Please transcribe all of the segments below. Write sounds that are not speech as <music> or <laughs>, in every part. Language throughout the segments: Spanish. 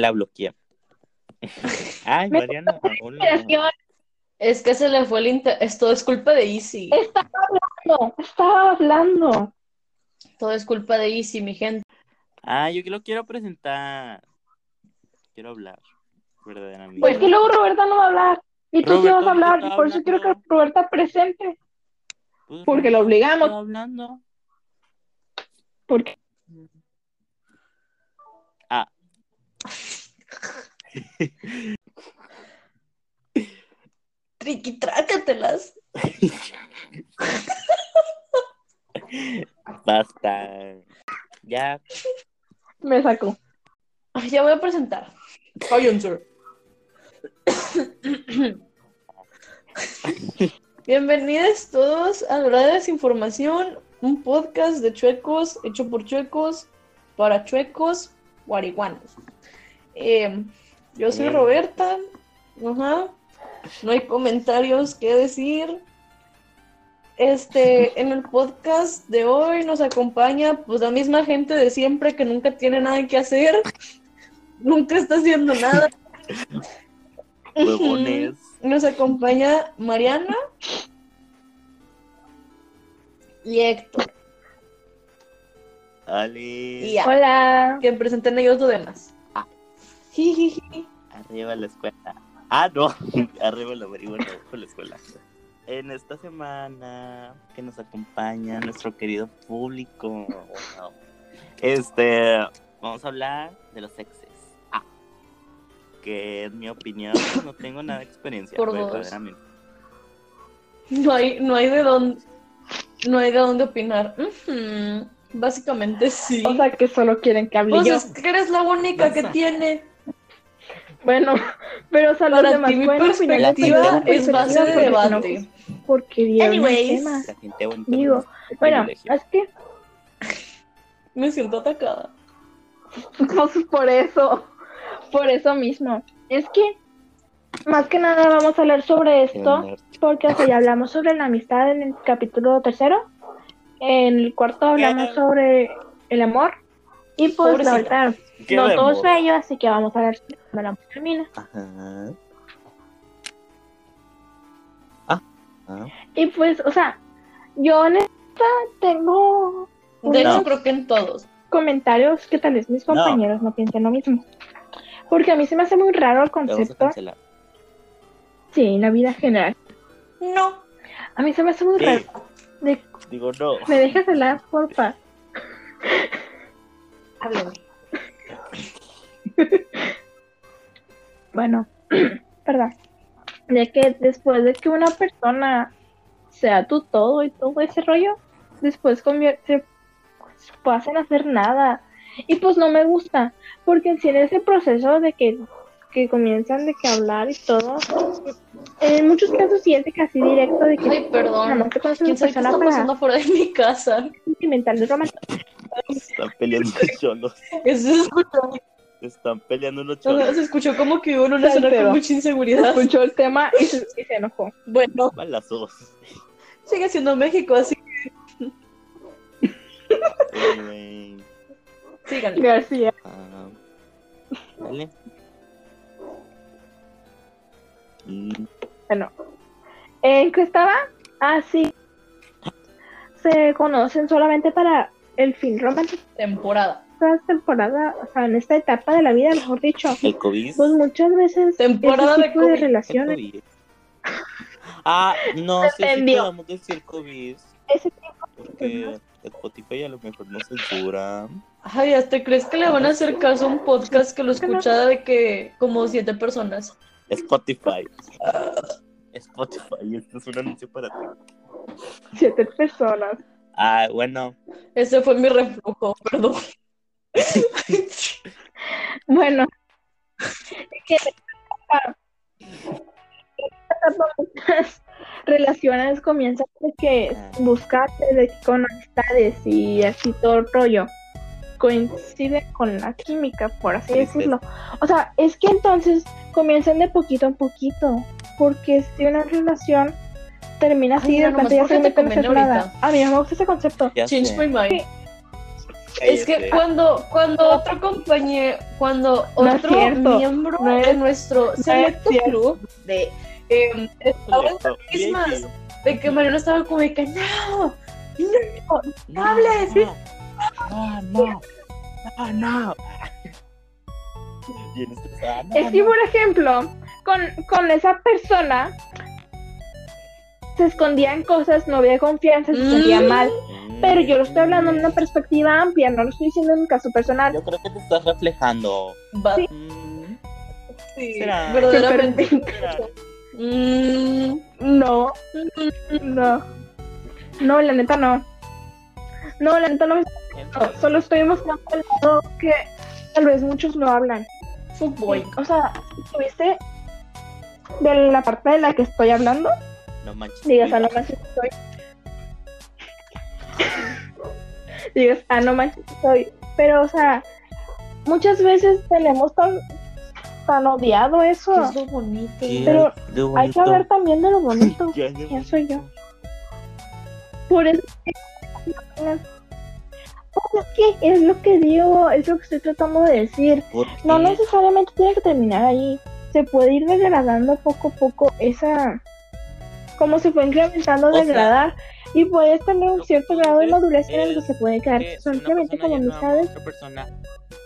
Es la bloqueé. <laughs> Ay, Mariana. hola. Es que se le fue el inter... Esto es culpa de Easy. Estaba hablando, estaba hablando. Todo es culpa de Easy, mi gente. Ah, yo que lo quiero presentar. Quiero hablar. Verdaderamente. Pues que luego Roberta no va a hablar. Y tú sí Roberto, vas a hablar. ¿de qué Y por eso quiero que? Roberta presente. Pues, Porque lo obligamos. hablando. Porque Triqui, trácatelas. Basta. Ya. me sacó. Ay, Ya voy a presentar. Bienvenidos todos a La de Desinformación, un podcast de chuecos, hecho por chuecos, para chuecos, guariguanos. Eh, yo soy Bien. Roberta, ajá, no hay comentarios que decir. Este, <laughs> en el podcast de hoy nos acompaña pues la misma gente de siempre que nunca tiene nada que hacer, <laughs> nunca está haciendo nada. <laughs> Huevones. Nos acompaña Mariana y Héctor. Ale. Y ya, Hola. que presenten ellos lo demás. Jijiji. Arriba la escuela. Ah, no. <laughs> Arriba la marihuana, abajo la escuela. En esta semana que nos acompaña nuestro querido público. wow, Este, vamos a hablar de los exes. Ah, que en mi opinión no tengo nada de experiencia. Por dos. verdaderamente. No hay, no hay de dónde, no hay de dónde opinar. Básicamente sí. O sea que solo quieren que hable Pues yo. es que eres la única que tiene. Bueno, <laughs> pero o sea, los Para demás ti mi perspectiva de es base de no, debate. Porque Anyways. La Digo, no es Bueno, es que <laughs> Me siento atacada. <laughs> pues por eso, por eso mismo. Es que más que nada vamos a hablar sobre esto, porque o sea, ya hablamos sobre la amistad en el capítulo tercero. En el cuarto hablamos sobre el amor. Y pues la Pobrecita. verdad, ¿Qué no todo es bello, así que vamos a hablar sobre cuando amor termina. Ajá. Ah. ah. Y pues, o sea, yo en esta tengo De No. hecho, creo que en todos. comentarios que tal vez mis No. compañeros no piensen lo mismo. Porque a mí se me hace muy raro el Te vamos a concepto, sí, en la vida general. No. A mí se me hace muy raro. De- Digo, no. ¿Me dejas hablar, porfa? Háblame. <laughs> Bueno, <clears throat> perdón. De que después de que una persona sea tu todo y todo ese rollo, después convierte, se pasan a hacer nada. Y pues no me gusta, porque si en ese proceso de que, que comienzan de que hablar y todo, en muchos casos de casi directo de que Ay, perdón. te ¿Quién sabe qué está pasando fuera de mi casa? sentimental y romántico. Están peleando cholos. Eso Están peleando unos o sea, cholos. se escuchó como que hubo una zona con mucha inseguridad. Escuchó el tema y se, y se enojó. Bueno, Balazos. sigue siendo México, así que síganle. García. ah, Dale. Mm, Bueno, ¿en qué estaba? Ah, sí. Se conocen solamente para el fin romántico. Temporada. Esta temporada, o sea, en esta etapa de la vida, mejor dicho, El COVID. pues muchas veces Temporada ese de tipo de, COVID. El relaciones, COVID. Ah, no, sí, sí entendió. podemos decir COVID. ese tipo Porque Spotify a lo mejor no censura. Ay, ¿hasta crees que le van a hacer caso a un podcast que lo escucha de que como siete personas? Spotify. Spotify, esto es un anuncio para ti. siete personas. Ah, bueno. Ese fue mi reflujo, perdón. Bueno, es que ah, muchas relaciones comienzan de que buscarte de que con amistades y así todo el rollo coincide con la química, por así Sí, sí. decirlo. O sea, es que entonces comienzan de poquito en poquito, porque si una relación termina así, Ay, mira, de repente ya se. A mí me gusta ese concepto. Ya Change sé. my mind. Es que cállese. cuando, cuando otro compañero, cuando No otro cierto. miembro No es- de nuestro selecto club de eh, las mismas, de que Mariano estaba como de que no, no, No, hables. No, no, no, <laughs> estresada. No, Es que, por ejemplo, con, con esa persona se escondían cosas, no había confianza, se sentía Mm. mal. Pero yo lo estoy hablando en una perspectiva amplia, no lo estoy diciendo en un caso personal. Yo creo que te estás reflejando. Va- Sí. Sí, será. verdaderamente. será. Mm, No, no. No, la neta no. No, la neta no. no, Solo estoy mostrando el lado que tal vez muchos no hablan. Fuckboy. O sea, si estuviste de la parte de la que estoy hablando, No manches. digas, ah, no manches, estoy. <laughs> digas, ah, no manches, estoy. Pero, o sea, muchas veces tenemos tan, tan odiado eso. Es lo bonito. Pero Hay que hablar también de lo <laughs> bonito. Ya, ya. ¿Quién soy yo? Por eso. Pues es que es lo que digo, es lo que estoy tratando de decir. ¿Por No necesariamente tiene que terminar ahí. Se puede ir degradando poco a poco esa. Como se fue incrementando, O sea, degradar. Y puedes tener un cierto grado de madurez en el que se puede quedar simplemente como no amistades. otra persona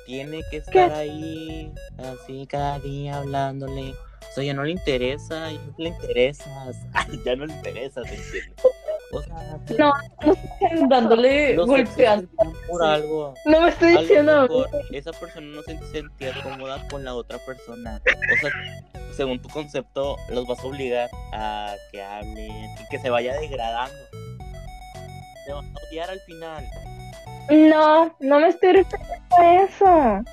tiene que estar ¿Qué? ahí así cada día hablándole. O sea, ya no le interesa, ya no le interesas. <laughs> ya no le interesas, ¿entiendes? O sea, No, no. <laughs> Dándole los golpeando. por algo. No me estoy diciendo. mejor esa persona no se sentía cómoda con la otra persona. O sea, según tu concepto, los vas a obligar a que hablen y que se vaya degradando. Te van a odiar al final. No, no me estoy refiriendo a eso.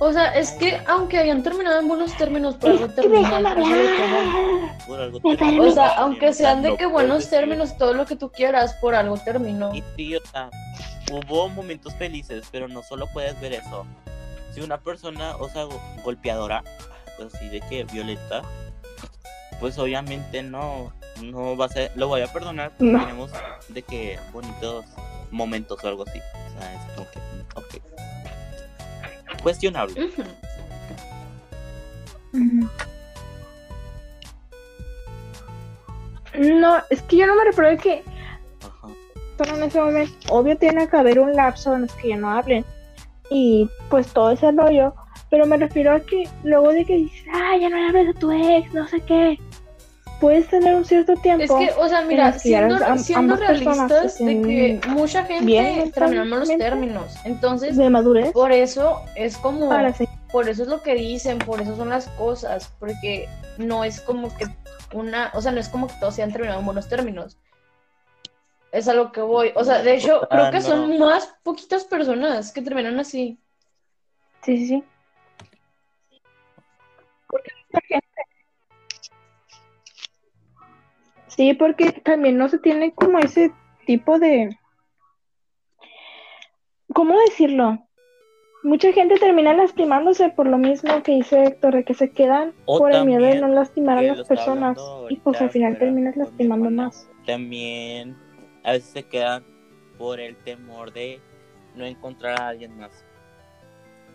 O sea, es que aunque hayan terminado en buenos términos, por algo que terminan. déjame eso es lo que voy. hablar. Por algo Me te- permite. O sea, aunque sean de que buenos términos, todo lo que tú quieras, por algo terminó. Y sí, o sea, hubo momentos felices, pero no solo puedes ver eso. Si una persona, o sea, go- golpeadora, así de que violenta, pues obviamente no, no va a ser, lo voy a perdonar, porque No. tenemos de que bonitos momentos o algo así. O sea, es como que, mm, ok. Cuestionable. No, es que yo no me refiero a que Ajá. solo en ese momento, obvio tiene que haber un lapso en los que ya no hablen y pues todo ese rollo, pero me refiero a que luego de que dices, ah, ya no le hables a tu ex, no sé qué, puedes tener un cierto Es tiempo. que, o sea, mira, siendo, siendo realistas de que mucha gente bien terminó en malos mentalmente. términos. Entonces, de madurez por eso es como, para por eso es lo que dicen, por eso son las cosas, porque no es como que una, o sea, no es como que todos se han terminado en buenos términos. Es a lo que voy. O sea, de hecho, Ah, creo que no. son más poquitas personas que terminan así. Sí, sí, sí. Porque mucha gente- Sí, porque también no se tiene como ese tipo de... ¿Cómo decirlo? Mucha gente termina lastimándose por lo mismo que dice Héctor, de que se quedan O por el miedo de no lastimar a las personas y pues al final terminas lastimando más. También a veces se quedan por el temor de no encontrar a alguien más.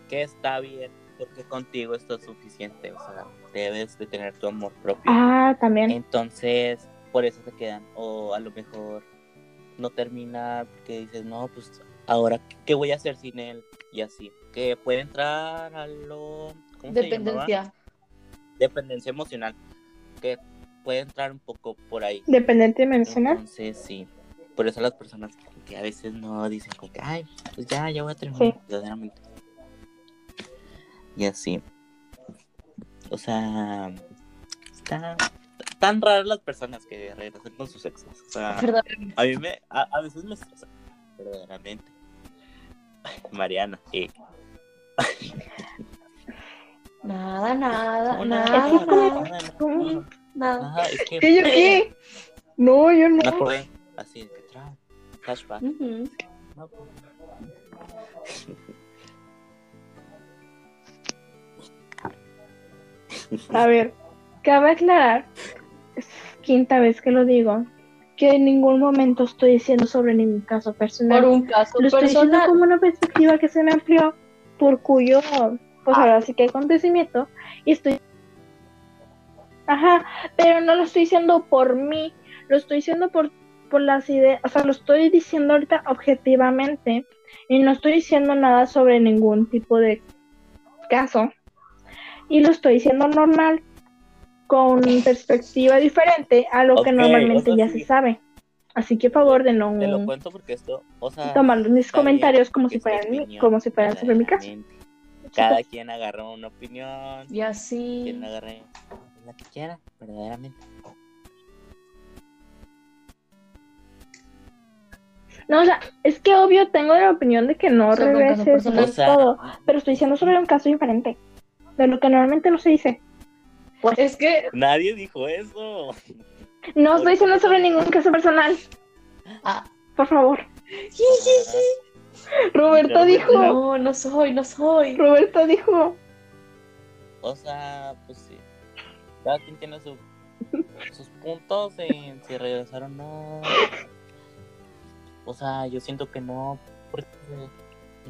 Que está bien, porque contigo esto es suficiente. O sea, debes de tener tu amor propio. Ah, también. Entonces, por eso se quedan. O a lo mejor no termina porque dices, no, pues ahora, ¿qué voy a hacer sin él? Y así. Que puede entrar a lo... ¿cómo se llamaba? Dependencia. Dependencia emocional. Que puede entrar un poco por ahí. Dependiente mencionar. Entonces, sí. Por eso las personas que a veces no dicen como que, ay, pues ya, ya voy a terminar Sí. verdaderamente. Y así. O sea, está tan raras las personas que regresan con sus exes. O sea, a mí me, a, a veces me estresa, verdaderamente. Mariana, eh. Nada, nada, nada, Es que como- nada, nada, ¿cómo? nada. nada, es que ¿Qué, yo qué? No, yo no. me acordé así de que tra- flashback. Ujú. No, pues. A ver, cabe aclarar, es quinta vez que lo digo, que en ningún momento estoy diciendo sobre ningún caso personal. Por un caso Lo estoy diciendo personal. como una perspectiva que se me amplió por cuyo, pues ahora sí que acontecimiento, y estoy... Ajá, pero no lo estoy diciendo por mí, lo estoy diciendo por, por las ideas, o sea, lo estoy diciendo ahorita objetivamente, y no estoy diciendo nada sobre ningún tipo de caso, y lo estoy diciendo normal, con perspectiva diferente a lo que normalmente o sea, ya sí. se sabe. Así que a favor de no Te lo cuento porque esto, o sea, tomar mis comentarios como si fueran mi- opinión, como si fueran sobre mi caso. Cada quien agarra una opinión, Y así. quien agarre la que quiera, verdaderamente. No, o sea, es que obvio tengo la opinión de que no regreses. O sea, todo, pero estoy diciendo sobre un caso diferente de lo que normalmente no se dice. Es que. nadie dijo eso. No estoy diciendo sobre ningún caso personal, Ah, por favor. Roberto Pero, dijo, no, no soy, no soy. Roberto dijo, O sea, pues sí. Cada quien tiene su- sus puntos en si regresaron o no. O sea, yo siento que no. Porque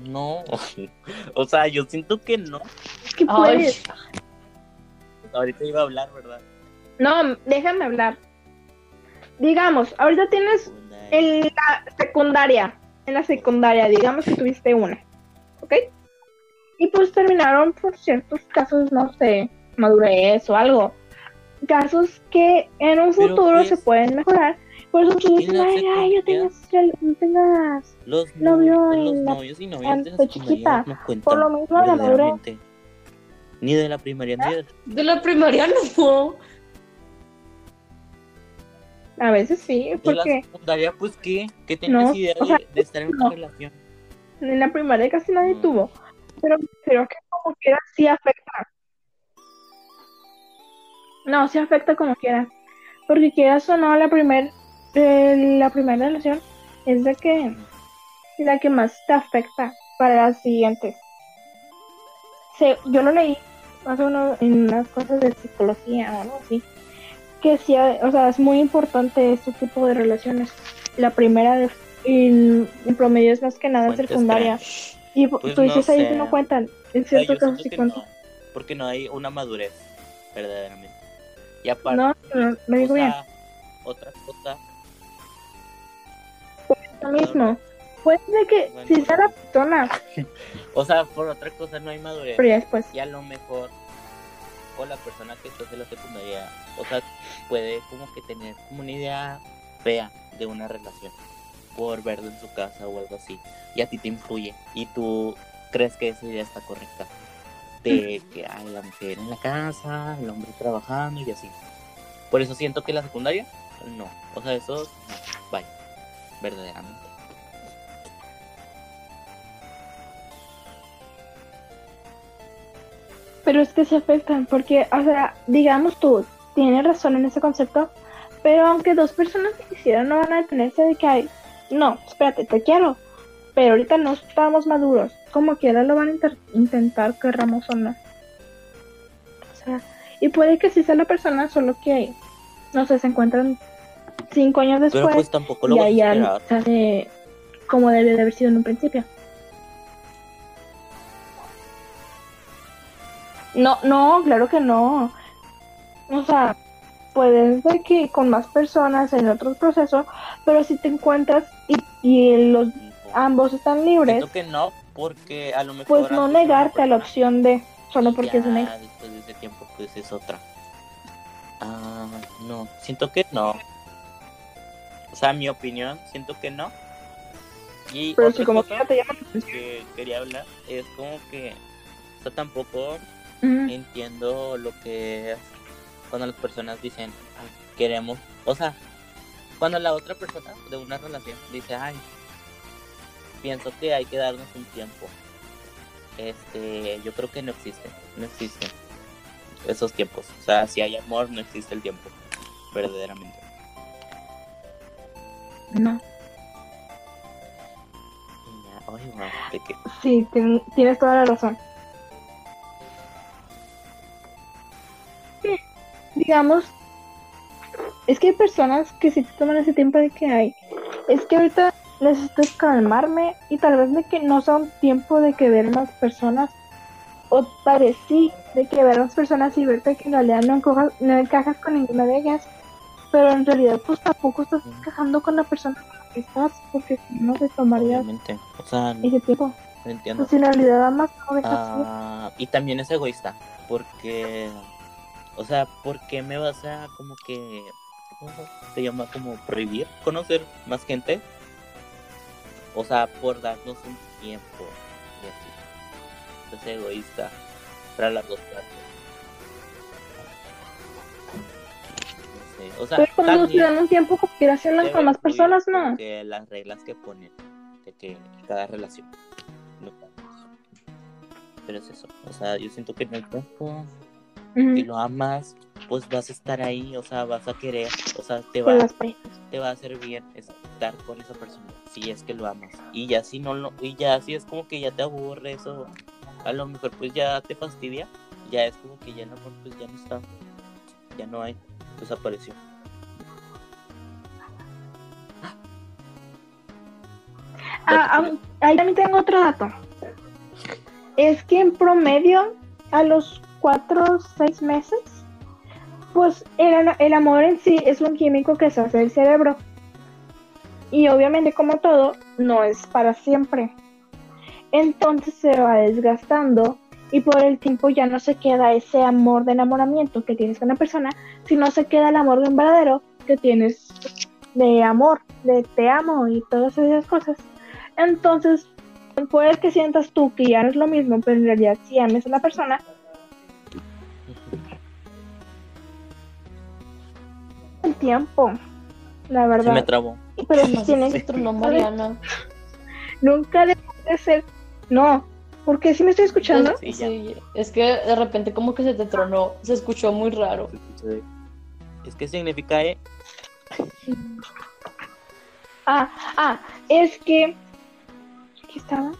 no. <laughs> O sea, yo siento que no. es que Ay, puedes. Ahorita iba a hablar, ¿verdad? No, déjame hablar. Digamos, ahorita tienes en la secundaria, en la secundaria, digamos que tuviste una, ¿ok? Y pues terminaron por ciertos casos, no sé, madurez o algo. Casos que en un futuro pues, se pueden mejorar. Por eso tú dices, ay, ay, yo tengas, no tengas. Los, Novio los la- novios y novias de la chiquita. no. Por lo mismo la madurez. Ni de la primaria, ni de De la primaria no. A veces sí, de la porque secundaria, pues ¿qué? ¿Qué tenías No, idea o sea, de, estar en no. una relación? en la primaria casi nadie Mm. tuvo. Pero creo que como quiera sí afecta. No, sí afecta como quiera. Porque quieras o no, la primer, eh, la primera relación es la que, la que más te afecta para las siguientes. Se- yo lo leí hace uno, en unas cosas de psicología o algo así. Que sí, o sea, es muy importante este tipo de relaciones. La primera de, en, en promedio es más que nada Fuentes secundaria. Y Pues tú dices no ahí que no cuentan. En O cierto caso sí cuentan. no, porque no hay una madurez, verdaderamente. Y aparte, No, no, me digo o bien. otra cosa, Lo mismo. Puede ser que Bueno. si sea la persona, <laughs> o sea, por otra cosa no hay madurez. pero ya después. Y a lo mejor, o la persona que está en la secundaria, o sea, puede como que tener como una idea fea de una relación por verlo en su casa o algo así. Y a ti te influye. Y tú crees que esa idea está correcta. De que hay la mujer en la casa, el hombre trabajando y así. Por eso siento que la secundaria, no. O sea, eso, no. Vaya, verdaderamente. Pero es que se afectan, porque, o sea, digamos tú, tienes razón en ese concepto, pero aunque dos personas se quisieran, no van a detenerse de que hay, no, espérate, te quiero, pero ahorita no estamos maduros, como quiera lo van a intentar, querramos o no. O sea, y puede que sí sea la persona, solo que, no sé, se encuentran cinco años Pero después pues tampoco lo y ahí ya como debe de haber sido en un principio. No, no, claro que no. O sea, puedes ver que con más personas en otro proceso, pero si te encuentras y, y los ambos están libres, Siento que no, porque a lo mejor. pues no negarte a la opción de solo porque es un ex. Después de ese tiempo, pues es otra. Ah, no, siento que no. O sea, mi opinión, siento que no. Y Pero si como quiera te llama la atención. que quería hablar es como que. O sea, tampoco Entiendo lo que es cuando las personas dicen "Ay, queremos o sea cuando la otra persona de una relación dice ay pienso que hay que darnos un tiempo este yo creo que no existe no existen esos tiempos. O sea si hay amor no existe el tiempo verdaderamente. No, ay, de que sí, tien- tienes toda la razón. Digamos, es que hay personas que sí te toman ese tiempo de que hay. Es que ahorita necesito calmarme y tal vez de que no sea un tiempo de que ver más personas. O sí, de que ver más personas y verte que en realidad no, encojas- no encajas con ninguna de ellas. Pero en realidad pues tampoco estás encajando con la persona con la que estás porque si no te tomaría Obviamente. O sea, ese tiempo. no entiendo. Pues en realidad más no dejas. Ah, y también es egoísta, porque, o sea, ¿por qué me vas a como que, ¿cómo se llama? Como prohibir conocer más gente? O sea, por darnos un tiempo y así. Es egoísta para las dos partes. No sé, o sea, Pero cuando se dan un tiempo quiera hacerlas con más personas, no. porque las reglas que ponen de que cada relación. no Pero es eso. O sea, yo siento que en el tiempo, Si lo amas, pues vas a estar ahí, o sea, vas a querer, o sea, te va, te va a hacer bien estar con esa persona, si es que lo amas. Y ya si no lo, y ya si es como que ya te aburre eso, a lo mejor pues ya te fastidia, ya es como que ya el amor pues ya no está, ya no hay, desapareció. Ah, ah, ahí también tengo otro dato. Es que en promedio, a los cuatro seis meses, pues el, el amor en sí es un químico que se hace el cerebro. Y obviamente, como todo, no es para siempre. Entonces se va desgastando y por el tiempo ya no se queda ese amor de enamoramiento que tienes con la persona, sino se queda el amor de un verdadero que tienes de amor, de te amo y todas esas cosas. Entonces, puede que sientas tú que ya no es lo mismo, pero en realidad si ames a la persona, tiempo, la Se verdad. me trabó. Pero <laughs> Más tienes filtro, no, Mariana. nunca debe de ser, no, porque si me estoy escuchando, Sí, ya. Sí, es que de repente como que se te tronó, se escuchó muy raro. Es que significa eh, <laughs> ah, ah, es que, ¿qué estaba?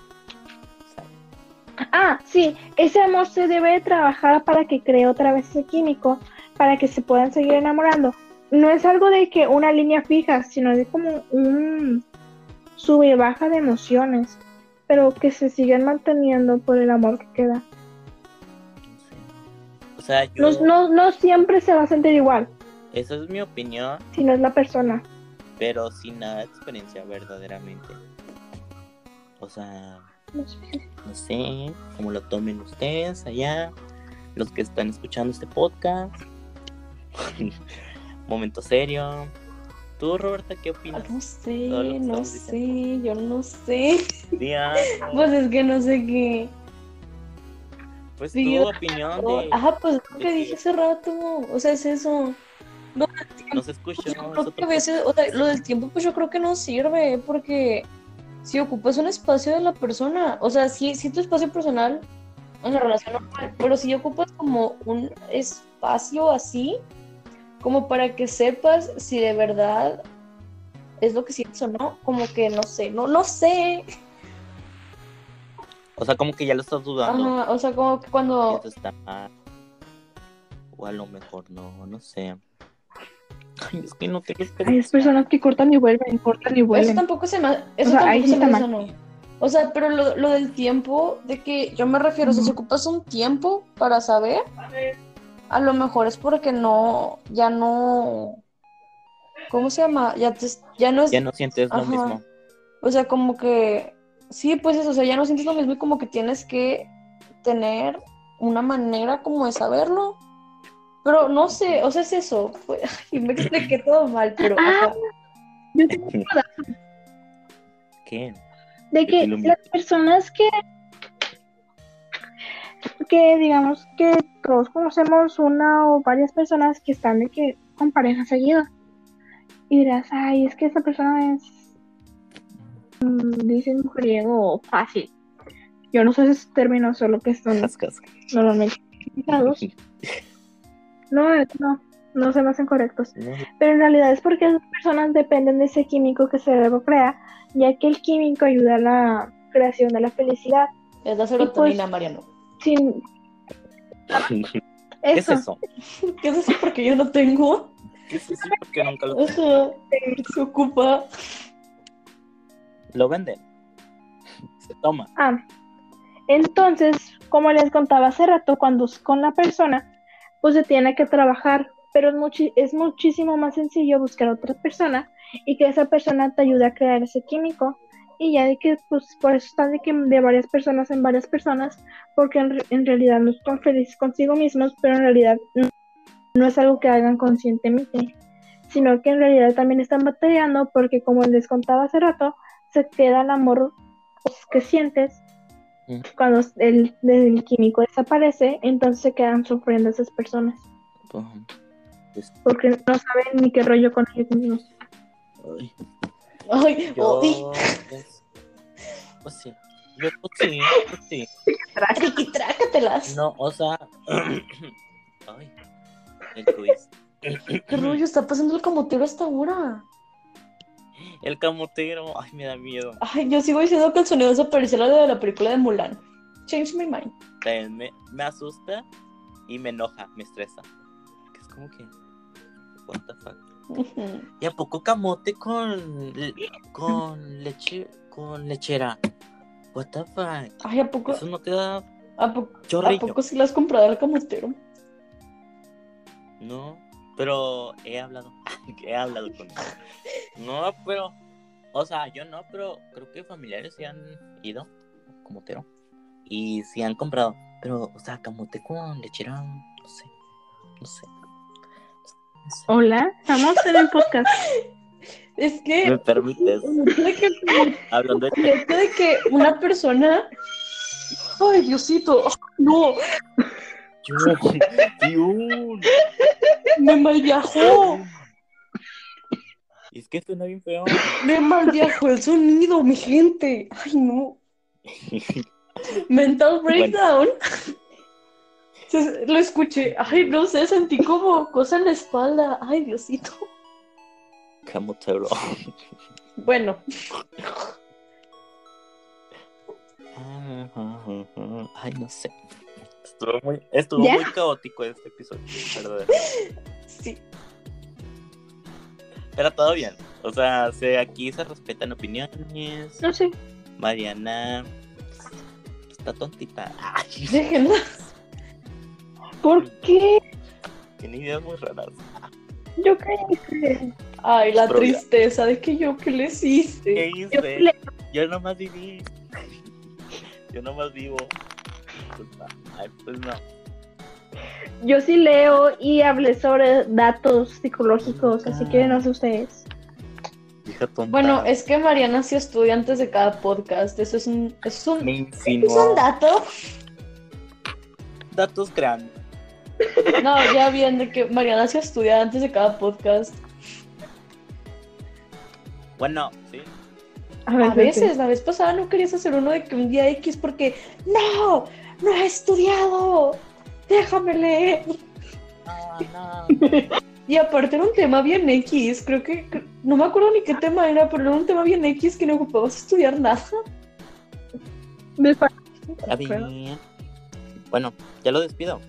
Ah, sí, ese amor se debe de trabajar para que cree otra vez ese químico, para que se puedan seguir enamorando. No es algo de que una línea fija, sino de como un sube y baja de emociones, pero que se siguen manteniendo por el amor que queda. O sea, yo, No, no, no siempre se va a sentir igual, esa es mi opinión, si no es la persona. pero sin nada de experiencia verdaderamente. O sea, No sé. no sé cómo lo tomen ustedes allá, los que están escuchando este podcast. <laughs> Momento serio. ¿Tú, Roberta, qué opinas? No sé, no sé, yo no sé. Día, <laughs> Pues es que no sé qué. pues sí, tu opinión de... Ajá, pues lo que dije hace rato. O sea, es eso. No, No se escuchó. Pues yo creo que a veces, o sea, lo del tiempo, pues yo creo que no sirve, porque si ocupas un espacio de la persona, o sea, sí, sí tu espacio personal en la relación normal, pero si ocupas como un espacio así, como para que sepas si de verdad es lo que sientes o no, como que no sé, no, no sé. O sea, como que ya lo estás dudando. Ajá, o sea, como que cuando Esto está mal. O a lo mejor no, no sé. Ay, es que no tengo Hay personas que cortan y vuelven, cortan y Eso vuelven. tampoco se me, eso sea, ahí tampoco se me mal. sano. O sea, pero lo, lo del tiempo, de que yo me refiero, o sea, si ocupas un tiempo para saber, a lo mejor es porque no, ya no, ¿cómo se llama? Ya, te, ya no es, Ya no sientes lo mismo. o sea, como que, sí, pues eso, o sea, ya no sientes lo mismo y como que tienes que tener una manera como de saberlo. Pero no sé, o sea, es eso. Fue- <laughs> Y me expliqué todo mal, pero... Ah. Yo tengo ¿Qué? de que las personas que que digamos que todos conocemos una o varias personas que están de que con pareja seguida y dirás ay es que esa persona es mm, dicen mujeriego fácil yo no sé esos términos solo que son Cascas. normalmente utilizados <laughs> no no no se me hacen correctos No, pero en realidad es porque esas personas dependen de ese químico que el cerebro crea, ya que el químico ayuda a la creación de la felicidad. Es la serotonina, pues- Mariano. Sin <laughs> ¿Qué es eso? <laughs> ¿Qué es eso? Porque yo no tengo. ¿Qué es eso? Porque nunca lo, Ajá. Se ocupa. lo venden. Se toma. Ah, entonces, como les contaba hace rato, cuando es con la persona, pues se tiene que trabajar, pero es, es muchísimo más sencillo buscar a otra persona y que esa persona te ayude a crear ese químico. Y ya de que, pues, por eso está de que de varias personas en varias personas, porque en, en realidad no están felices consigo mismos, pero en realidad no, no es algo que hagan conscientemente, sino que en realidad también están batallando porque, como les contaba hace rato, se queda el amor pues, que sientes Mm. cuando el, el químico desaparece, entonces se quedan sufriendo esas personas, Pues, porque no saben ni qué rollo con ellos mismos. ay, Ay, yo, ay. pues, pues sí. Yo, pues sí, pues sí. Triqui, trácatelas. No, o sea. <clears throat> Ay, el quiz. ¿Qué rollo está pasando el camotero hasta ahora? El camotero, ay, me da miedo. Ay, yo sigo diciendo que el sonido desapareció la de la película de Mulan. Change my mind. Me, me asusta y me enoja, me estresa. Es como que. What the fuck. ¿Y a poco camote con, con leche, con lechera? What the fuck? Ay, ¿a poco, Eso no te da a poco, a poco sí la has comprado al camotero? No, pero he hablado, <laughs> he hablado con él. No, pero, o sea, yo no, pero creo que familiares sí han ido, camotero, y sí han comprado, pero, o sea, camote con lechera, no sé, no sé. No sé. Hola, estamos en el podcast. <laughs> Es que ¿Me permites? <laughs> de que, Hablando de... de que una persona. Ay, Diosito, ay, no, Yo, Dios. me malviajó, Es que suena bien feo. me malviajó el sonido, mi gente. Ay, no. Mental breakdown. Lo escuché. Ay, no sé, sentí como cosa en la espalda. Ay, Diosito. Camotero. Bueno, <laughs> Ay, no sé. Estuvo muy, estuvo ¿Ya? muy caótico este episodio, ¿verdad? sí. Pero todo bien. O sea, se, aquí se respetan opiniones. No sé, Mariana está tontita. Ay, Déjenla. ¿por qué? tiene ideas muy raras. Yo creí que... Ay, la tristeza de que yo, ¿qué le ¿Qué hiciste? Yo hice? le- Yo nomás viví. Yo nomás vivo. Pues, no. Ay, pues no. Yo sí leo y hablé sobre datos psicológicos, así que no sé ustedes. Hija tonta. Bueno, es que Mariana sí estudia antes de cada podcast. Eso es un, eso es un, Me ¿es un dato. Datos crean. No, ya bien, de que Mariana sí estudia antes de cada podcast. Bueno, sí. A veces, la vez pasada no querías hacer uno de que un día X porque no, no he estudiado. Déjame leer. No, no. Y aparte era un tema bien X, creo que no me acuerdo ni qué tema era, pero era un tema bien X que no ocupabas estudiar nada. Me. Bueno, ya lo despido.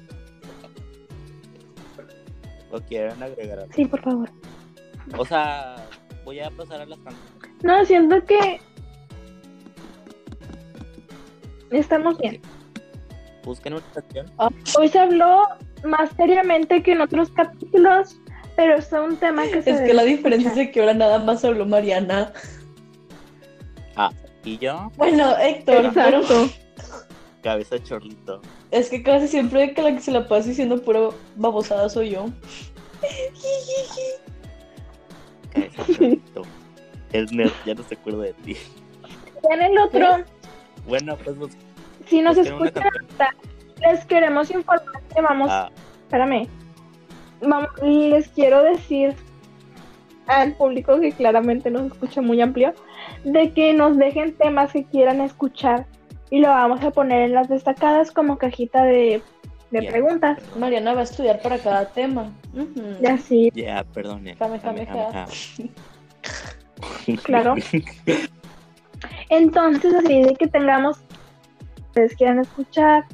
¿O quieren agregar algo? Sí, por favor. O sea, voy a pasar a las canciones. No, siento que estamos bien. Busquen una canción. Hoy se habló más seriamente que en otros capítulos, pero es un tema que se Es que la diferencia es escuchar. que ahora nada más habló Mariana. Y yo, Bueno, Héctor, pero Exacto. cabeza chorlito. es que casi siempre que la que se la pasa diciendo puro babosada soy yo. <laughs> Es nerd, ya no se acuerda de ti. Ya en el otro, Bueno, pues bus- si nos escuchan, les queremos informar que vamos, Ah, espérame, Vamos- les quiero decir al público que claramente nos escucha muy amplio, de que nos dejen temas que quieran escuchar y lo vamos a poner en las destacadas como cajita de, de ya, preguntas. perdón. Mariana va a estudiar para cada tema. Ujú. Y así, Ya, perdone. Jame, jame, Jame, ja. jame, Claro. entonces así de que tengamos ustedes quieran escuchar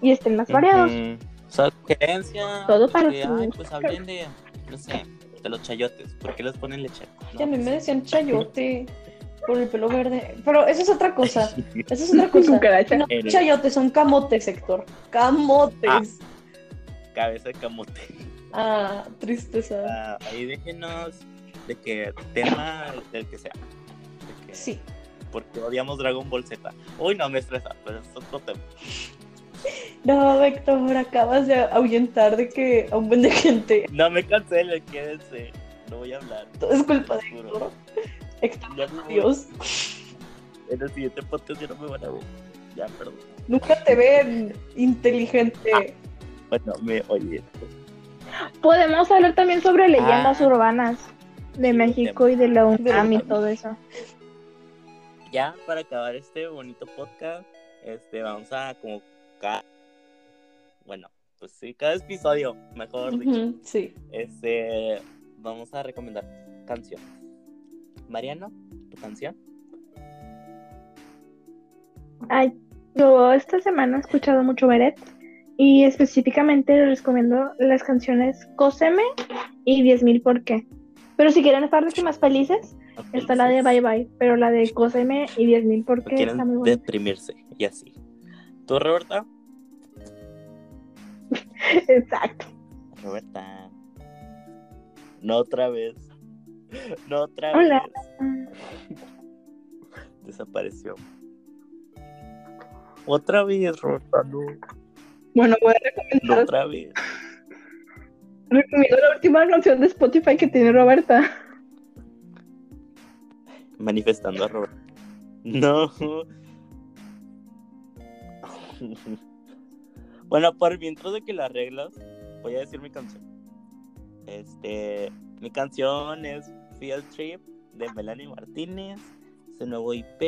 y estén más variados. Ujú. O sea, sugerencia. Todo de para que, ay, pues hablen de, no sé, De los chayotes. ¿Por qué les ponen leche? Y a mí pues me decían chayote <laughs> por el pelo verde. Pero eso es otra cosa. <laughs> Eso es otra cosa. No, chayotes son camotes, Héctor. Camotes. Cabeza de camote. Ah, tristeza. Ah, ahí déjenos de que tema del que sea. De que- Sí. Porque odiamos Dragon Ball Z. Uy, no, me estresa, pero es otro tema. No, Héctor, acabas de ahuyentar de que a un buen de gente. No me cancelen, quédense. No voy a hablar. Todo es culpa de. Héctor. Voy. Dios. En el siguiente podcast ya no me van a ver. Ya, perdón. Nunca te ven inteligente. Bueno, me oye. Podemos hablar también sobre leyendas Ah. urbanas de México y de la UNAM y todo eso. Ya para acabar este bonito podcast, este vamos a como cada bueno, pues sí, cada episodio, mejor dicho, Ujú, Sí. este vamos a recomendar canciones. Mariano, tu canción. Ay, yo esta semana he escuchado mucho Beret y específicamente les recomiendo las canciones Cóseme y 10.000 por qué. Pero si quieren estar más felices, está la de Bye Bye, pero la de Cóseme y 10.000 por No qué está muy buena. deprimirse y así. ¿Tú, Roberta? <laughs> Exacto. Roberta. No otra vez. No otra Hola. vez. <laughs> Desapareció. Otra vez, Roberta, no. Bueno, voy a no recomendar, otra vez. recomiendo la última canción de Spotify que tiene Roberta. Manifestando a Roberta. No. Bueno, por mientras de que la arreglas, voy a decir mi canción. Este, mi canción es Field Trip de Melanie Martínez. El nuevo IP,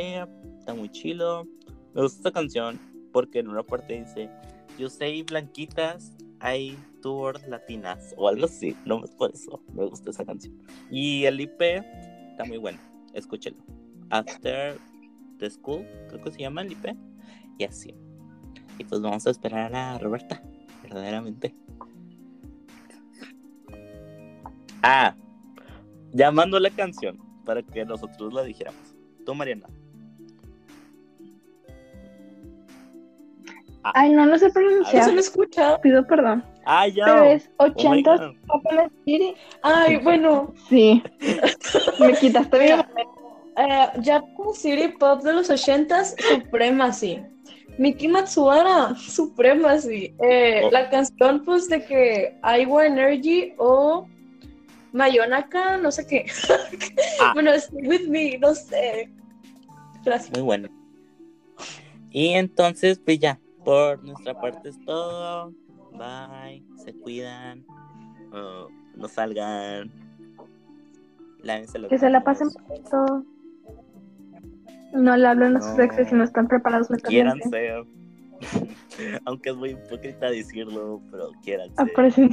está muy chilo. Me gusta esta canción porque en una parte dice, yo sé blanquitas, hay tours latinas o algo así. No es por eso, me gusta esa canción. Y el IP está muy bueno, escúchenlo. After the School, creo que se llama el IP. Y así. Y pues vamos a esperar a Roberta, verdaderamente. Ah, llamando la canción para que nosotros la dijéramos. Tú, Mariana. Ay, no, no sé ¿Eso pronunciar. lo escucha? Pido perdón. Ah, ya. Pero es Oh my 80 God. Open City. Ay, bueno. Sí. <laughs> Me quitaste mi Mira, eh, Japan City Pop de los ochentas, Supremacy. Miki Matsuara, Supremacy. Eh, Oh. La canción, pues, de que Aiwa Energy o Mayonaka, no sé qué. <laughs> Ah. bueno, Stay With Me, no sé. Gracias. Muy bueno. Y entonces, pues ya, por nuestra parte es todo. Bye, se cuidan. uh, no salgan. Lávense Que se la pasen bonito. No le hablen a sus No. exes si no están preparados Quieran mentalmente. ser. <laughs> Aunque es muy hipócrita decirlo, pero quieran ser. Aparecen